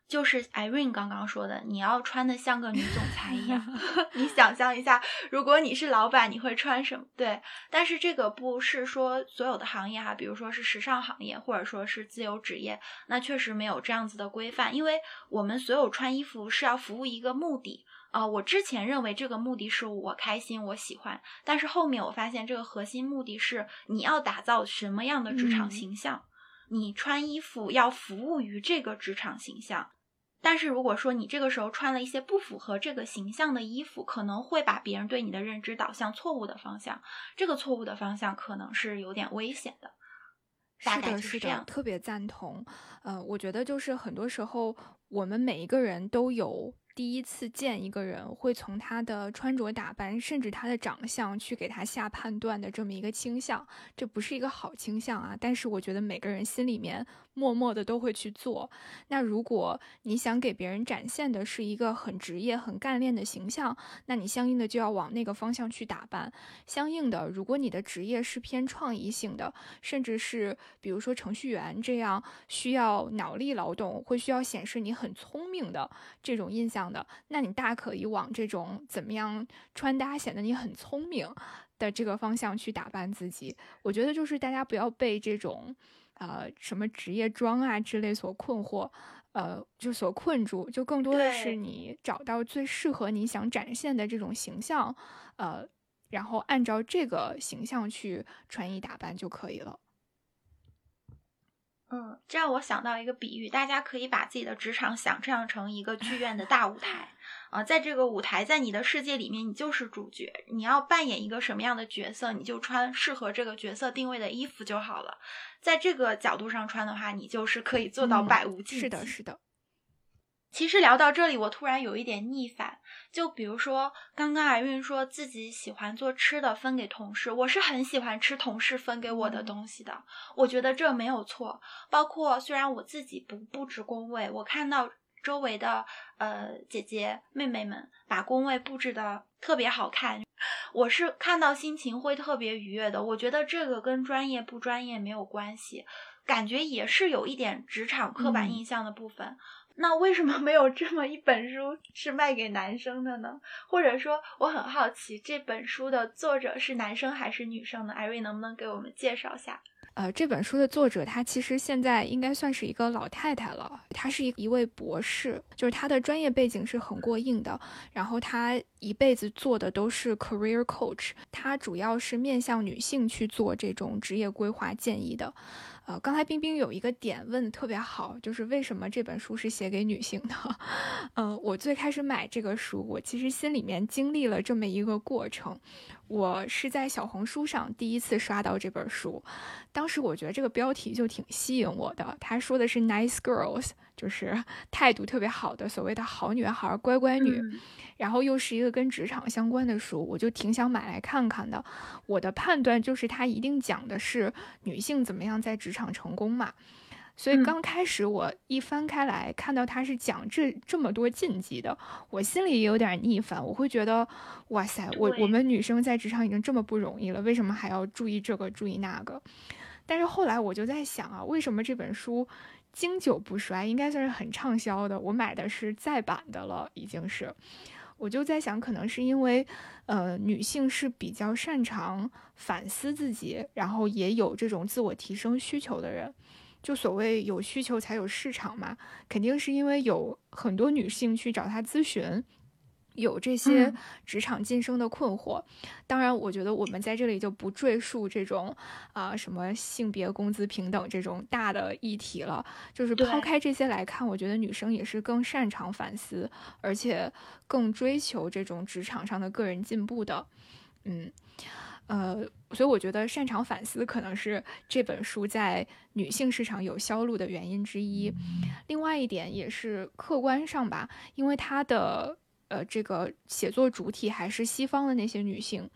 就是 Irene 刚刚说的，你要穿的像个女总裁一样。你想象一下，如果你是老板，你会穿什么？对，但是这个不是说所有的行业哈，比如说是时尚行业，或者说是自由职业，那确实没有这样子的规范。因为我们所有穿衣服是要服务一个目的啊。我之前认为这个目的是我开心，我喜欢，但是后面我发现这个核心目的是你要打造什么样的职场形象，你穿衣服要服务于这个职场形象。但是如果说你这个时候穿了一些不符合这个形象的衣服，可能会把别人对你的认知导向错误的方向。这个错误的方向可能是有点危险的。是的，是的，特别赞同。呃，我觉得就是很多时候我们每一个人都有。第一次见一个人，会从他的穿着打扮，甚至他的长相去给他下判断的这么一个倾向，这不是一个好倾向啊。但是我觉得每个人心里面默默的都会去做。那如果你想给别人展现的是一个很职业、很干练的形象，那你相应的就要往那个方向去打扮。相应的，如果你的职业是偏创意性的，甚至是比如说程序员这样需要脑力劳动，会需要显示你很聪明的这种印象。的，那你大可以往这种怎么样穿搭显得你很聪明的这个方向去打扮自己。我觉得就是大家不要被这种，呃，什么职业装啊之类所困惑，呃，就所困住。就更多的是你找到最适合你想展现的这种形象，呃，然后按照这个形象去穿衣打扮就可以了。嗯，这让我想到一个比喻，大家可以把自己的职场想象成一个剧院的大舞台啊，在这个舞台，在你的世界里面，你就是主角，你要扮演一个什么样的角色，你就穿适合这个角色定位的衣服就好了。在这个角度上穿的话，你就是可以做到百无禁忌。是的，是的。其实聊到这里，我突然有一点逆反。就比如说，刚刚艾韵说自己喜欢做吃的，分给同事。我是很喜欢吃同事分给我的东西的，我觉得这没有错。包括虽然我自己不布置工位，我看到周围的呃姐姐妹妹们把工位布置的特别好看，我是看到心情会特别愉悦的。我觉得这个跟专业不专业没有关系，感觉也是有一点职场刻板印象的部分。那为什么没有这么一本书是卖给男生的呢？或者说，我很好奇这本书的作者是男生还是女生呢？艾瑞能不能给我们介绍一下？呃，这本书的作者她其实现在应该算是一个老太太了，她是一一位博士，就是她的专业背景是很过硬的，然后她一辈子做的都是 career coach，她主要是面向女性去做这种职业规划建议的。呃，刚才冰冰有一个点问的特别好，就是为什么这本书是写给女性的？嗯，我最开始买这个书，我其实心里面经历了这么一个过程。我是在小红书上第一次刷到这本书，当时我觉得这个标题就挺吸引我的。他说的是 “nice girls”，就是态度特别好的所谓的好女孩、乖乖女。然后又是一个跟职场相关的书，我就挺想买来看看的。我的判断就是，它一定讲的是女性怎么样在职场成功嘛。所以刚开始我一翻开来看到它是讲这这么多禁忌的，我心里也有点逆反。我会觉得，哇塞，我我们女生在职场已经这么不容易了，为什么还要注意这个注意那个？但是后来我就在想啊，为什么这本书经久不衰，应该算是很畅销的？我买的是再版的了，已经是。我就在想，可能是因为，呃，女性是比较擅长反思自己，然后也有这种自我提升需求的人。就所谓有需求才有市场嘛，肯定是因为有很多女性去找他咨询。有这些职场晋升的困惑，当然，我觉得我们在这里就不赘述这种啊什么性别工资平等这种大的议题了。就是抛开这些来看，我觉得女生也是更擅长反思，而且更追求这种职场上的个人进步的。嗯，呃，所以我觉得擅长反思可能是这本书在女性市场有销路的原因之一。另外一点也是客观上吧，因为它的。呃，这个写作主体还是西方的那些女性，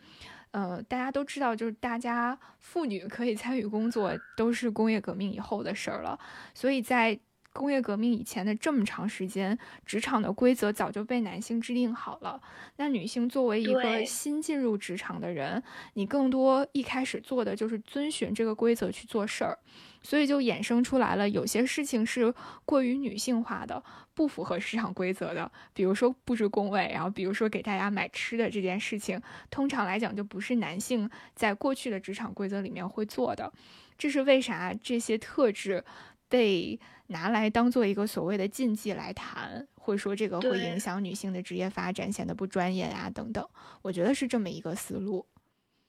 呃，大家都知道，就是大家妇女可以参与工作，都是工业革命以后的事儿了，所以在。工业革命以前的这么长时间，职场的规则早就被男性制定好了。那女性作为一个新进入职场的人，你更多一开始做的就是遵循这个规则去做事儿，所以就衍生出来了有些事情是过于女性化的，不符合市场规则的。比如说布置工位，然后比如说给大家买吃的这件事情，通常来讲就不是男性在过去的职场规则里面会做的。这是为啥这些特质被？拿来当做一个所谓的禁忌来谈，会说这个会影响女性的职业发展，显得不专业啊等等。我觉得是这么一个思路。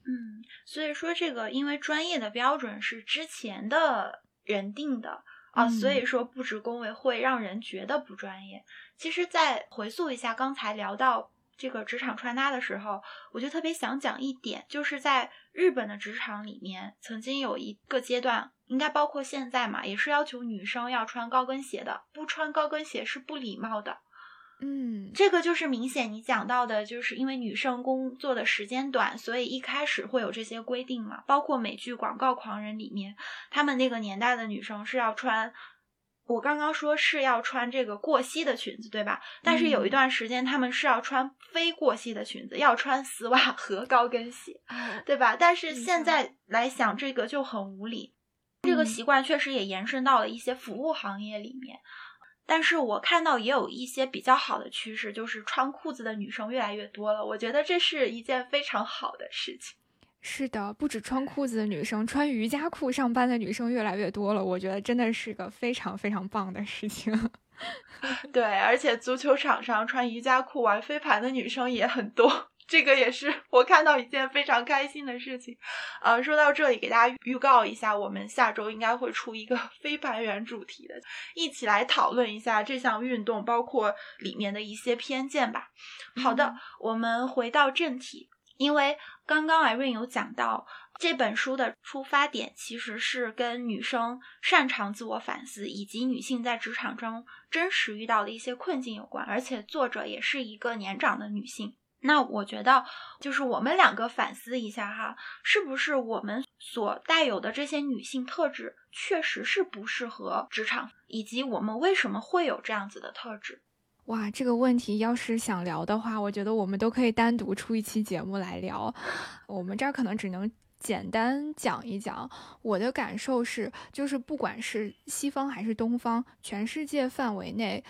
嗯，所以说这个因为专业的标准是之前的人定的啊，所以说布置工位会让人觉得不专业。其实再回溯一下刚才聊到这个职场穿搭的时候，我就特别想讲一点，就是在日本的职场里面，曾经有一个阶段。应该包括现在嘛，也是要求女生要穿高跟鞋的，不穿高跟鞋是不礼貌的。嗯，这个就是明显你讲到的，就是因为女生工作的时间短，所以一开始会有这些规定嘛。包括美剧《广告狂人》里面，他们那个年代的女生是要穿，我刚刚说是要穿这个过膝的裙子，对吧？但是有一段时间他们是要穿非过膝的裙子，要穿丝袜和高跟鞋，对吧？但是现在来想，这个就很无理。这个习惯确实也延伸到了一些服务行业里面，但是我看到也有一些比较好的趋势，就是穿裤子的女生越来越多了。我觉得这是一件非常好的事情。是的，不止穿裤子的女生，穿瑜伽裤上班的女生越来越多了。我觉得真的是个非常非常棒的事情。对，而且足球场上穿瑜伽裤玩飞盘的女生也很多。这个也是我看到一件非常开心的事情，呃，说到这里，给大家预告一下，我们下周应该会出一个飞盘员主题的，一起来讨论一下这项运动，包括里面的一些偏见吧。好的，我们回到正题，因为刚刚 Irene 有讲到这本书的出发点其实是跟女生擅长自我反思，以及女性在职场中真实遇到的一些困境有关，而且作者也是一个年长的女性。那我觉得，就是我们两个反思一下哈，是不是我们所带有的这些女性特质，确实是不适合职场，以及我们为什么会有这样子的特质？哇，这个问题要是想聊的话，我觉得我们都可以单独出一期节目来聊。我们这儿可能只能简单讲一讲。我的感受是，就是不管是西方还是东方，全世界范围内。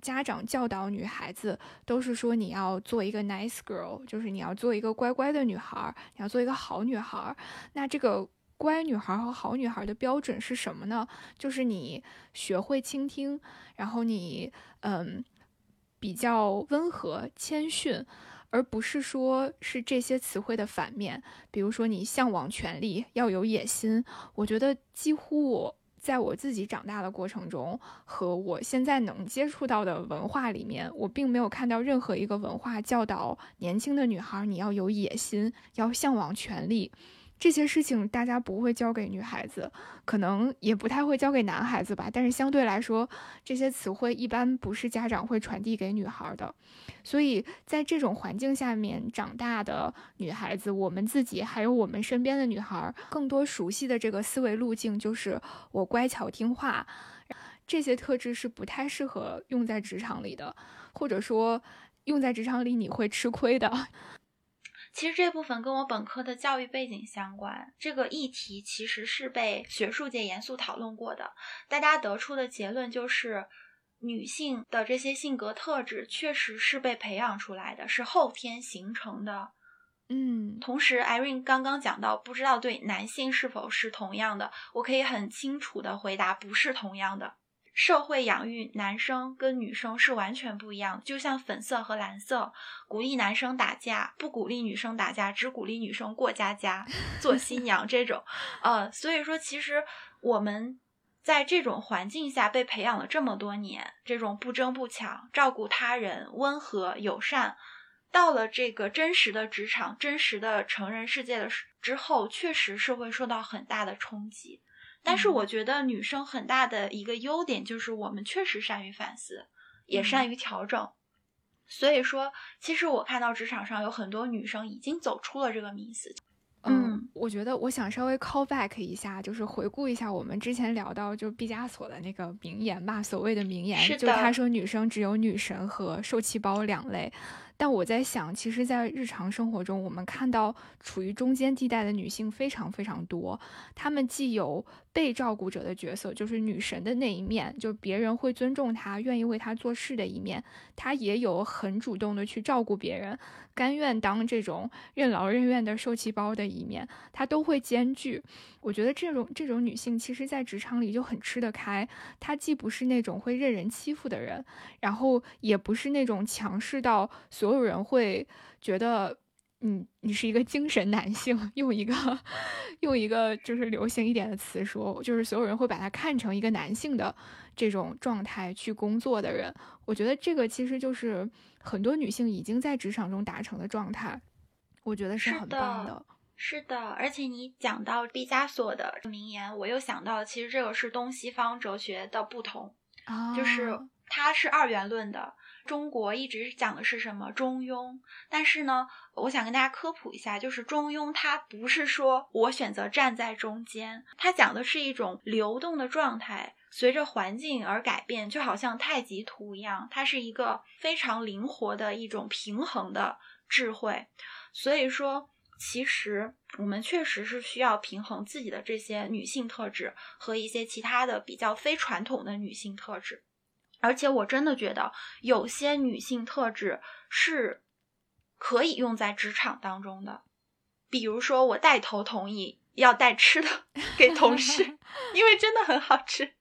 家长教导女孩子都是说你要做一个 nice girl，就是你要做一个乖乖的女孩，你要做一个好女孩。那这个乖女孩和好女孩的标准是什么呢？就是你学会倾听，然后你嗯比较温和谦逊，而不是说是这些词汇的反面。比如说你向往权力，要有野心。我觉得几乎我。在我自己长大的过程中，和我现在能接触到的文化里面，我并没有看到任何一个文化教导年轻的女孩你要有野心，要向往权力。这些事情大家不会教给女孩子，可能也不太会教给男孩子吧。但是相对来说，这些词汇一般不是家长会传递给女孩的。所以在这种环境下面长大的女孩子，我们自己还有我们身边的女孩，更多熟悉的这个思维路径就是我乖巧听话。这些特质是不太适合用在职场里的，或者说用在职场里你会吃亏的。其实这部分跟我本科的教育背景相关。这个议题其实是被学术界严肃讨论过的，大家得出的结论就是，女性的这些性格特质确实是被培养出来的，是后天形成的。嗯，同时，Irene 刚刚讲到，不知道对男性是否是同样的，我可以很清楚的回答，不是同样的。社会养育男生跟女生是完全不一样，就像粉色和蓝色，鼓励男生打架，不鼓励女生打架，只鼓励女生过家家做新娘这种。呃，所以说，其实我们在这种环境下被培养了这么多年，这种不争不抢、照顾他人、温和友善，到了这个真实的职场、真实的成人世界的之后，确实是会受到很大的冲击。但是我觉得女生很大的一个优点就是我们确实善于反思，也善于调整。所以说，其实我看到职场上有很多女生已经走出了这个迷思。嗯，我觉得我想稍微 call back 一下，就是回顾一下我们之前聊到就毕加索的那个名言吧，所谓的名言，就他说女生只有女神和受气包两类。但我在想，其实，在日常生活中，我们看到处于中间地带的女性非常非常多。她们既有被照顾者的角色，就是女神的那一面，就别人会尊重她、愿意为她做事的一面；她也有很主动的去照顾别人。甘愿当这种任劳任怨的受气包的一面，她都会兼具。我觉得这种这种女性，其实在职场里就很吃得开。她既不是那种会任人欺负的人，然后也不是那种强势到所有人会觉得，嗯，你是一个精神男性。用一个 用一个就是流行一点的词说，就是所有人会把他看成一个男性的这种状态去工作的人。我觉得这个其实就是。很多女性已经在职场中达成的状态，我觉得是很棒的。是的，而且你讲到毕加索的名言，我又想到，其实这个是东西方哲学的不同，就是它是二元论的。中国一直讲的是什么中庸，但是呢，我想跟大家科普一下，就是中庸它不是说我选择站在中间，它讲的是一种流动的状态。随着环境而改变，就好像太极图一样，它是一个非常灵活的一种平衡的智慧。所以说，其实我们确实是需要平衡自己的这些女性特质和一些其他的比较非传统的女性特质。而且，我真的觉得有些女性特质是可以用在职场当中的。比如说，我带头同意要带吃的 给同事，因为真的很好吃。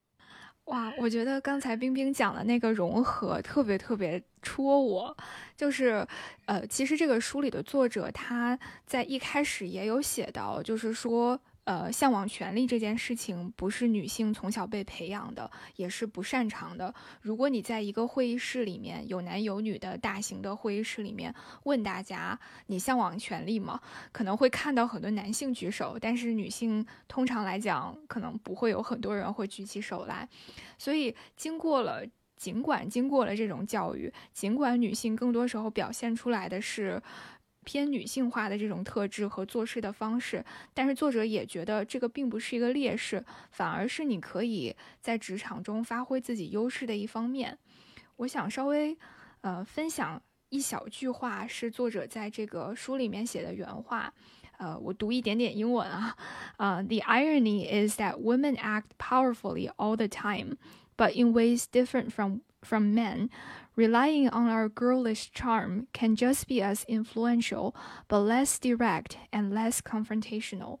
哇，我觉得刚才冰冰讲的那个融合特别特别戳我，就是，呃，其实这个书里的作者他在一开始也有写到，就是说。呃，向往权力这件事情不是女性从小被培养的，也是不擅长的。如果你在一个会议室里面有男有女的大型的会议室里面问大家你向往权力吗？可能会看到很多男性举手，但是女性通常来讲可能不会有很多人会举起手来。所以经过了，尽管经过了这种教育，尽管女性更多时候表现出来的是。偏女性化的这种特质和做事的方式，但是作者也觉得这个并不是一个劣势，反而是你可以在职场中发挥自己优势的一方面。我想稍微呃分享一小句话，是作者在这个书里面写的原话，呃，我读一点点英文啊，呃，The irony is that women act powerfully all the time, but in ways different from from men. Relying on our girlish charm can just be as influential, but less direct and less confrontational.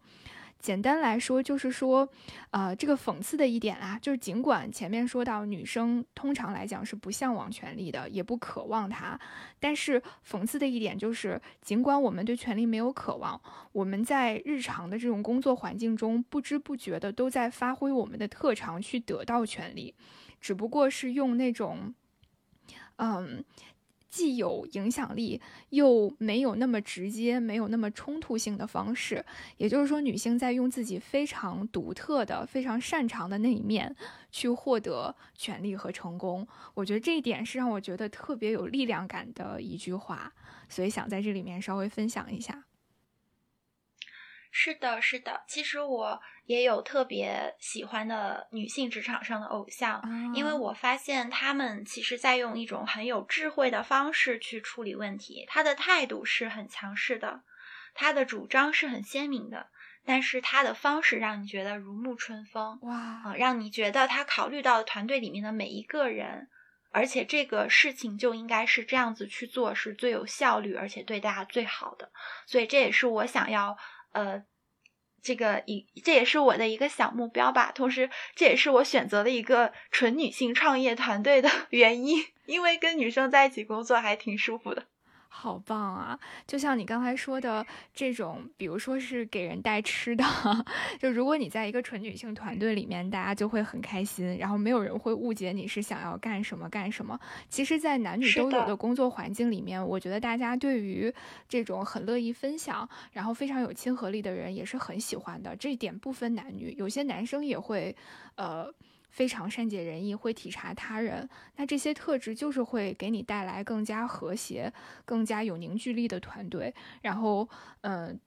简单来说，就是说，呃，这个讽刺的一点啊，就是尽管前面说到女生通常来讲是不向往权力的，也不渴望它，但是讽刺的一点就是，尽管我们对权力没有渴望，我们在日常的这种工作环境中，不知不觉的都在发挥我们的特长去得到权力，只不过是用那种。嗯，既有影响力，又没有那么直接，没有那么冲突性的方式。也就是说，女性在用自己非常独特的、非常擅长的那一面去获得权利和成功。我觉得这一点是让我觉得特别有力量感的一句话，所以想在这里面稍微分享一下。是的，是的。其实我也有特别喜欢的女性职场上的偶像，因为我发现他们其实在用一种很有智慧的方式去处理问题。她的态度是很强势的，她的主张是很鲜明的，但是他的方式让你觉得如沐春风，哇，啊，让你觉得他考虑到团队里面的每一个人，而且这个事情就应该是这样子去做，是最有效率，而且对大家最好的。所以这也是我想要。呃，这个一这也是我的一个小目标吧，同时这也是我选择了一个纯女性创业团队的 原因，因为跟女生在一起工作还挺舒服的。好棒啊！就像你刚才说的这种，比如说是给人带吃的，就如果你在一个纯女性团队里面，大家就会很开心，然后没有人会误解你是想要干什么干什么。其实，在男女都有的工作环境里面，我觉得大家对于这种很乐意分享，然后非常有亲和力的人也是很喜欢的。这一点不分男女，有些男生也会，呃。非常善解人意，会体察他人，那这些特质就是会给你带来更加和谐、更加有凝聚力的团队，然后，嗯，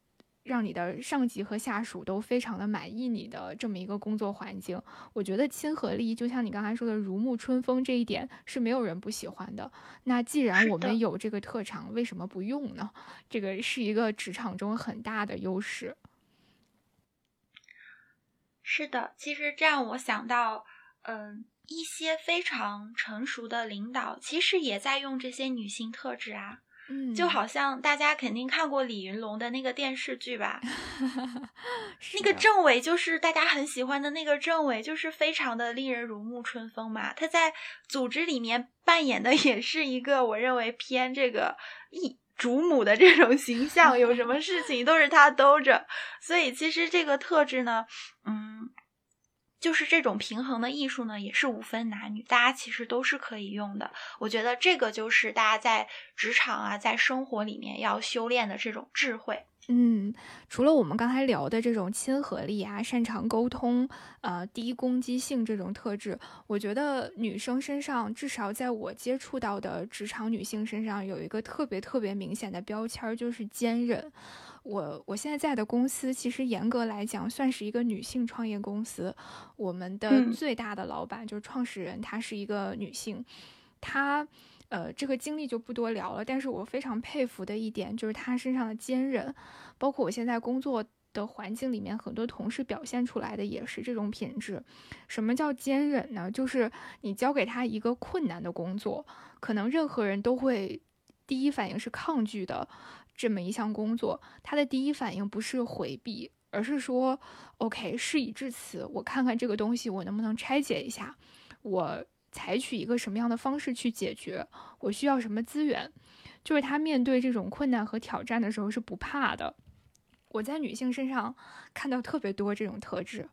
让你的上级和下属都非常的满意你的这么一个工作环境。我觉得亲和力就像你刚才说的如沐春风这一点是没有人不喜欢的。那既然我们有这个特长，为什么不用呢？这个是一个职场中很大的优势。是的，其实这样我想到。嗯，一些非常成熟的领导其实也在用这些女性特质啊，嗯，就好像大家肯定看过李云龙的那个电视剧吧，那个政委就是大家很喜欢的那个政委，就是非常的令人如沐春风嘛。他在组织里面扮演的也是一个我认为偏这个一主母的这种形象，有什么事情都是他兜着，所以其实这个特质呢，嗯。就是这种平衡的艺术呢，也是无分男女，大家其实都是可以用的。我觉得这个就是大家在职场啊，在生活里面要修炼的这种智慧。嗯，除了我们刚才聊的这种亲和力啊、擅长沟通、呃低攻击性这种特质，我觉得女生身上，至少在我接触到的职场女性身上，有一个特别特别明显的标签，就是坚韧。我我现在在的公司，其实严格来讲算是一个女性创业公司。我们的最大的老板就是创始人，她是一个女性。她，呃，这个经历就不多聊了。但是我非常佩服的一点就是她身上的坚韧，包括我现在工作的环境里面，很多同事表现出来的也是这种品质。什么叫坚韧呢？就是你交给他一个困难的工作，可能任何人都会第一反应是抗拒的。这么一项工作，他的第一反应不是回避，而是说：“OK，事已至此，我看看这个东西我能不能拆解一下，我采取一个什么样的方式去解决，我需要什么资源。”就是他面对这种困难和挑战的时候是不怕的。我在女性身上看到特别多这种特质，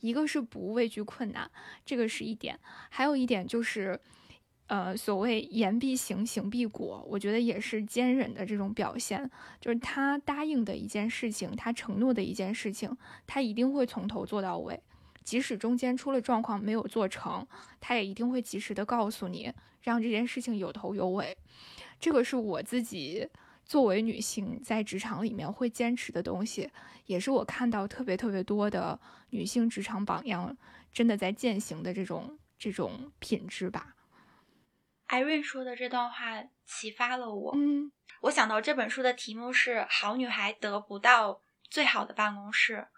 一个是不畏惧困难，这个是一点，还有一点就是。呃，所谓言必行，行必果，我觉得也是坚忍的这种表现。就是他答应的一件事情，他承诺的一件事情，他一定会从头做到尾，即使中间出了状况没有做成，他也一定会及时的告诉你，让这件事情有头有尾。这个是我自己作为女性在职场里面会坚持的东西，也是我看到特别特别多的女性职场榜样真的在践行的这种这种品质吧。艾瑞说的这段话启发了我。嗯，我想到这本书的题目是“好女孩得不到最好的办公室”。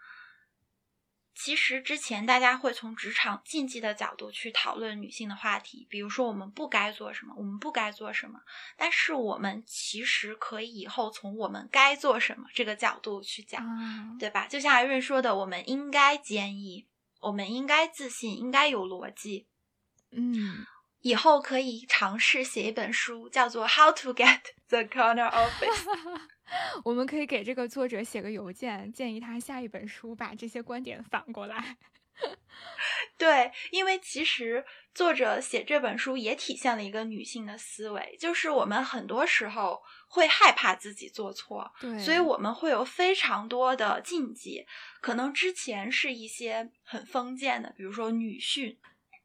其实之前大家会从职场禁忌的角度去讨论女性的话题，比如说我们不该做什么，我们不该做什么。但是我们其实可以以后从我们该做什么这个角度去讲，对吧？就像艾瑞说的，我们应该坚毅，我们应该自信，应该有逻辑。嗯。以后可以尝试写一本书，叫做《How to Get the Corner Office 》。我们可以给这个作者写个邮件，建议他下一本书把这些观点反过来。对，因为其实作者写这本书也体现了一个女性的思维，就是我们很多时候会害怕自己做错，对，所以我们会有非常多的禁忌，可能之前是一些很封建的，比如说女训。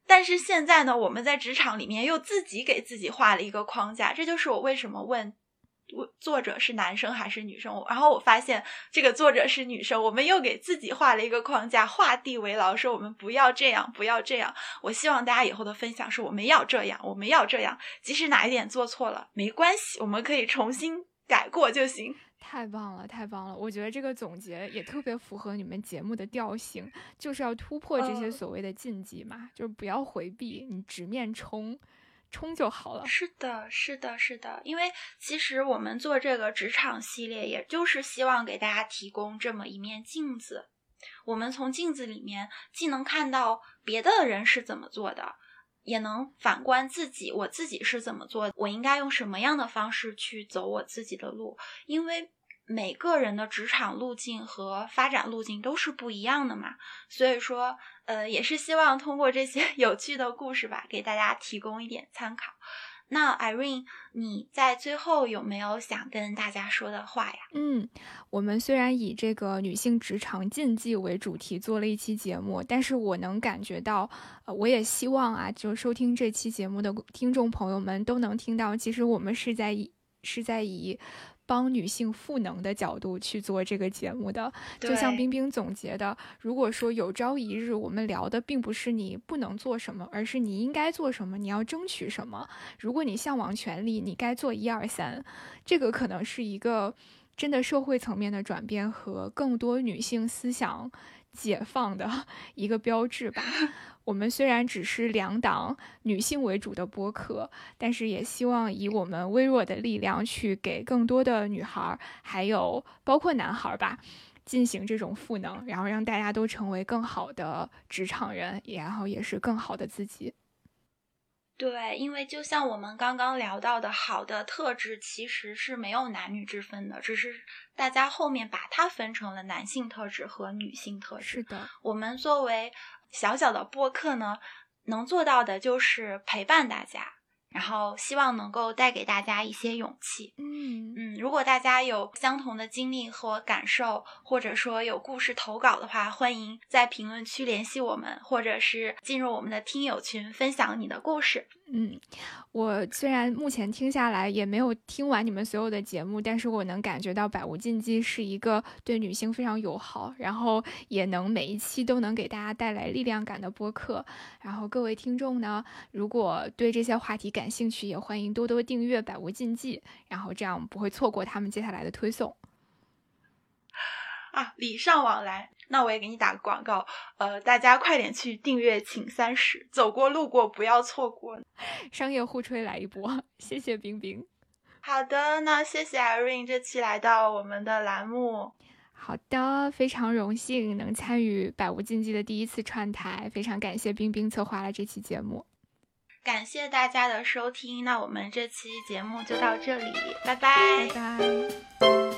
但是现在呢，我们在职场里面又自己给自己画了一个框架，这就是我为什么问作者是男生还是女生？然后我发现这个作者是女生，我们又给自己画了一个框架，画地为牢，说我们不要这样，不要这样。我希望大家以后的分享是我们要这样，我们要这样，即使哪一点做错了没关系，我们可以重新改过就行。太棒了，太棒了！我觉得这个总结也特别符合你们节目的调性，就是要突破这些所谓的禁忌嘛，就是不要回避，你直面冲。冲就好了。是的，是的，是的。因为其实我们做这个职场系列，也就是希望给大家提供这么一面镜子。我们从镜子里面既能看到别的人是怎么做的，也能反观自己，我自己是怎么做的，我应该用什么样的方式去走我自己的路。因为每个人的职场路径和发展路径都是不一样的嘛，所以说。呃，也是希望通过这些 有趣的故事吧，给大家提供一点参考。那 Irene，你在最后有没有想跟大家说的话呀？嗯，我们虽然以这个女性职场禁忌为主题做了一期节目，但是我能感觉到，呃，我也希望啊，就收听这期节目的听众朋友们都能听到，其实我们是在以是在以。帮女性赋能的角度去做这个节目的，就像冰冰总结的，如果说有朝一日我们聊的并不是你不能做什么，而是你应该做什么，你要争取什么。如果你向往权利，你该做一二三。这个可能是一个真的社会层面的转变和更多女性思想解放的 一个标志吧。我们虽然只是两档女性为主的播客，但是也希望以我们微弱的力量去给更多的女孩，还有包括男孩吧，进行这种赋能，然后让大家都成为更好的职场人，然后也是更好的自己。对，因为就像我们刚刚聊到的，好的特质其实是没有男女之分的，只是大家后面把它分成了男性特质和女性特质。是的，我们作为。小小的播客呢，能做到的就是陪伴大家，然后希望能够带给大家一些勇气。嗯嗯，如果大家有相同的经历和感受，或者说有故事投稿的话，欢迎在评论区联系我们，或者是进入我们的听友群分享你的故事。嗯，我虽然目前听下来也没有听完你们所有的节目，但是我能感觉到《百无禁忌》是一个对女性非常友好，然后也能每一期都能给大家带来力量感的播客。然后各位听众呢，如果对这些话题感兴趣，也欢迎多多订阅《百无禁忌》，然后这样不会错过他们接下来的推送。啊，礼尚往来。那我也给你打个广告，呃，大家快点去订阅，请三十，走过路过不要错过。商业互吹来一波，谢谢冰冰。好的，那谢谢 Irene 这期来到我们的栏目。好的，非常荣幸能参与百无禁忌的第一次串台，非常感谢冰冰策划了这期节目。感谢大家的收听，那我们这期节目就到这里，拜拜，拜拜。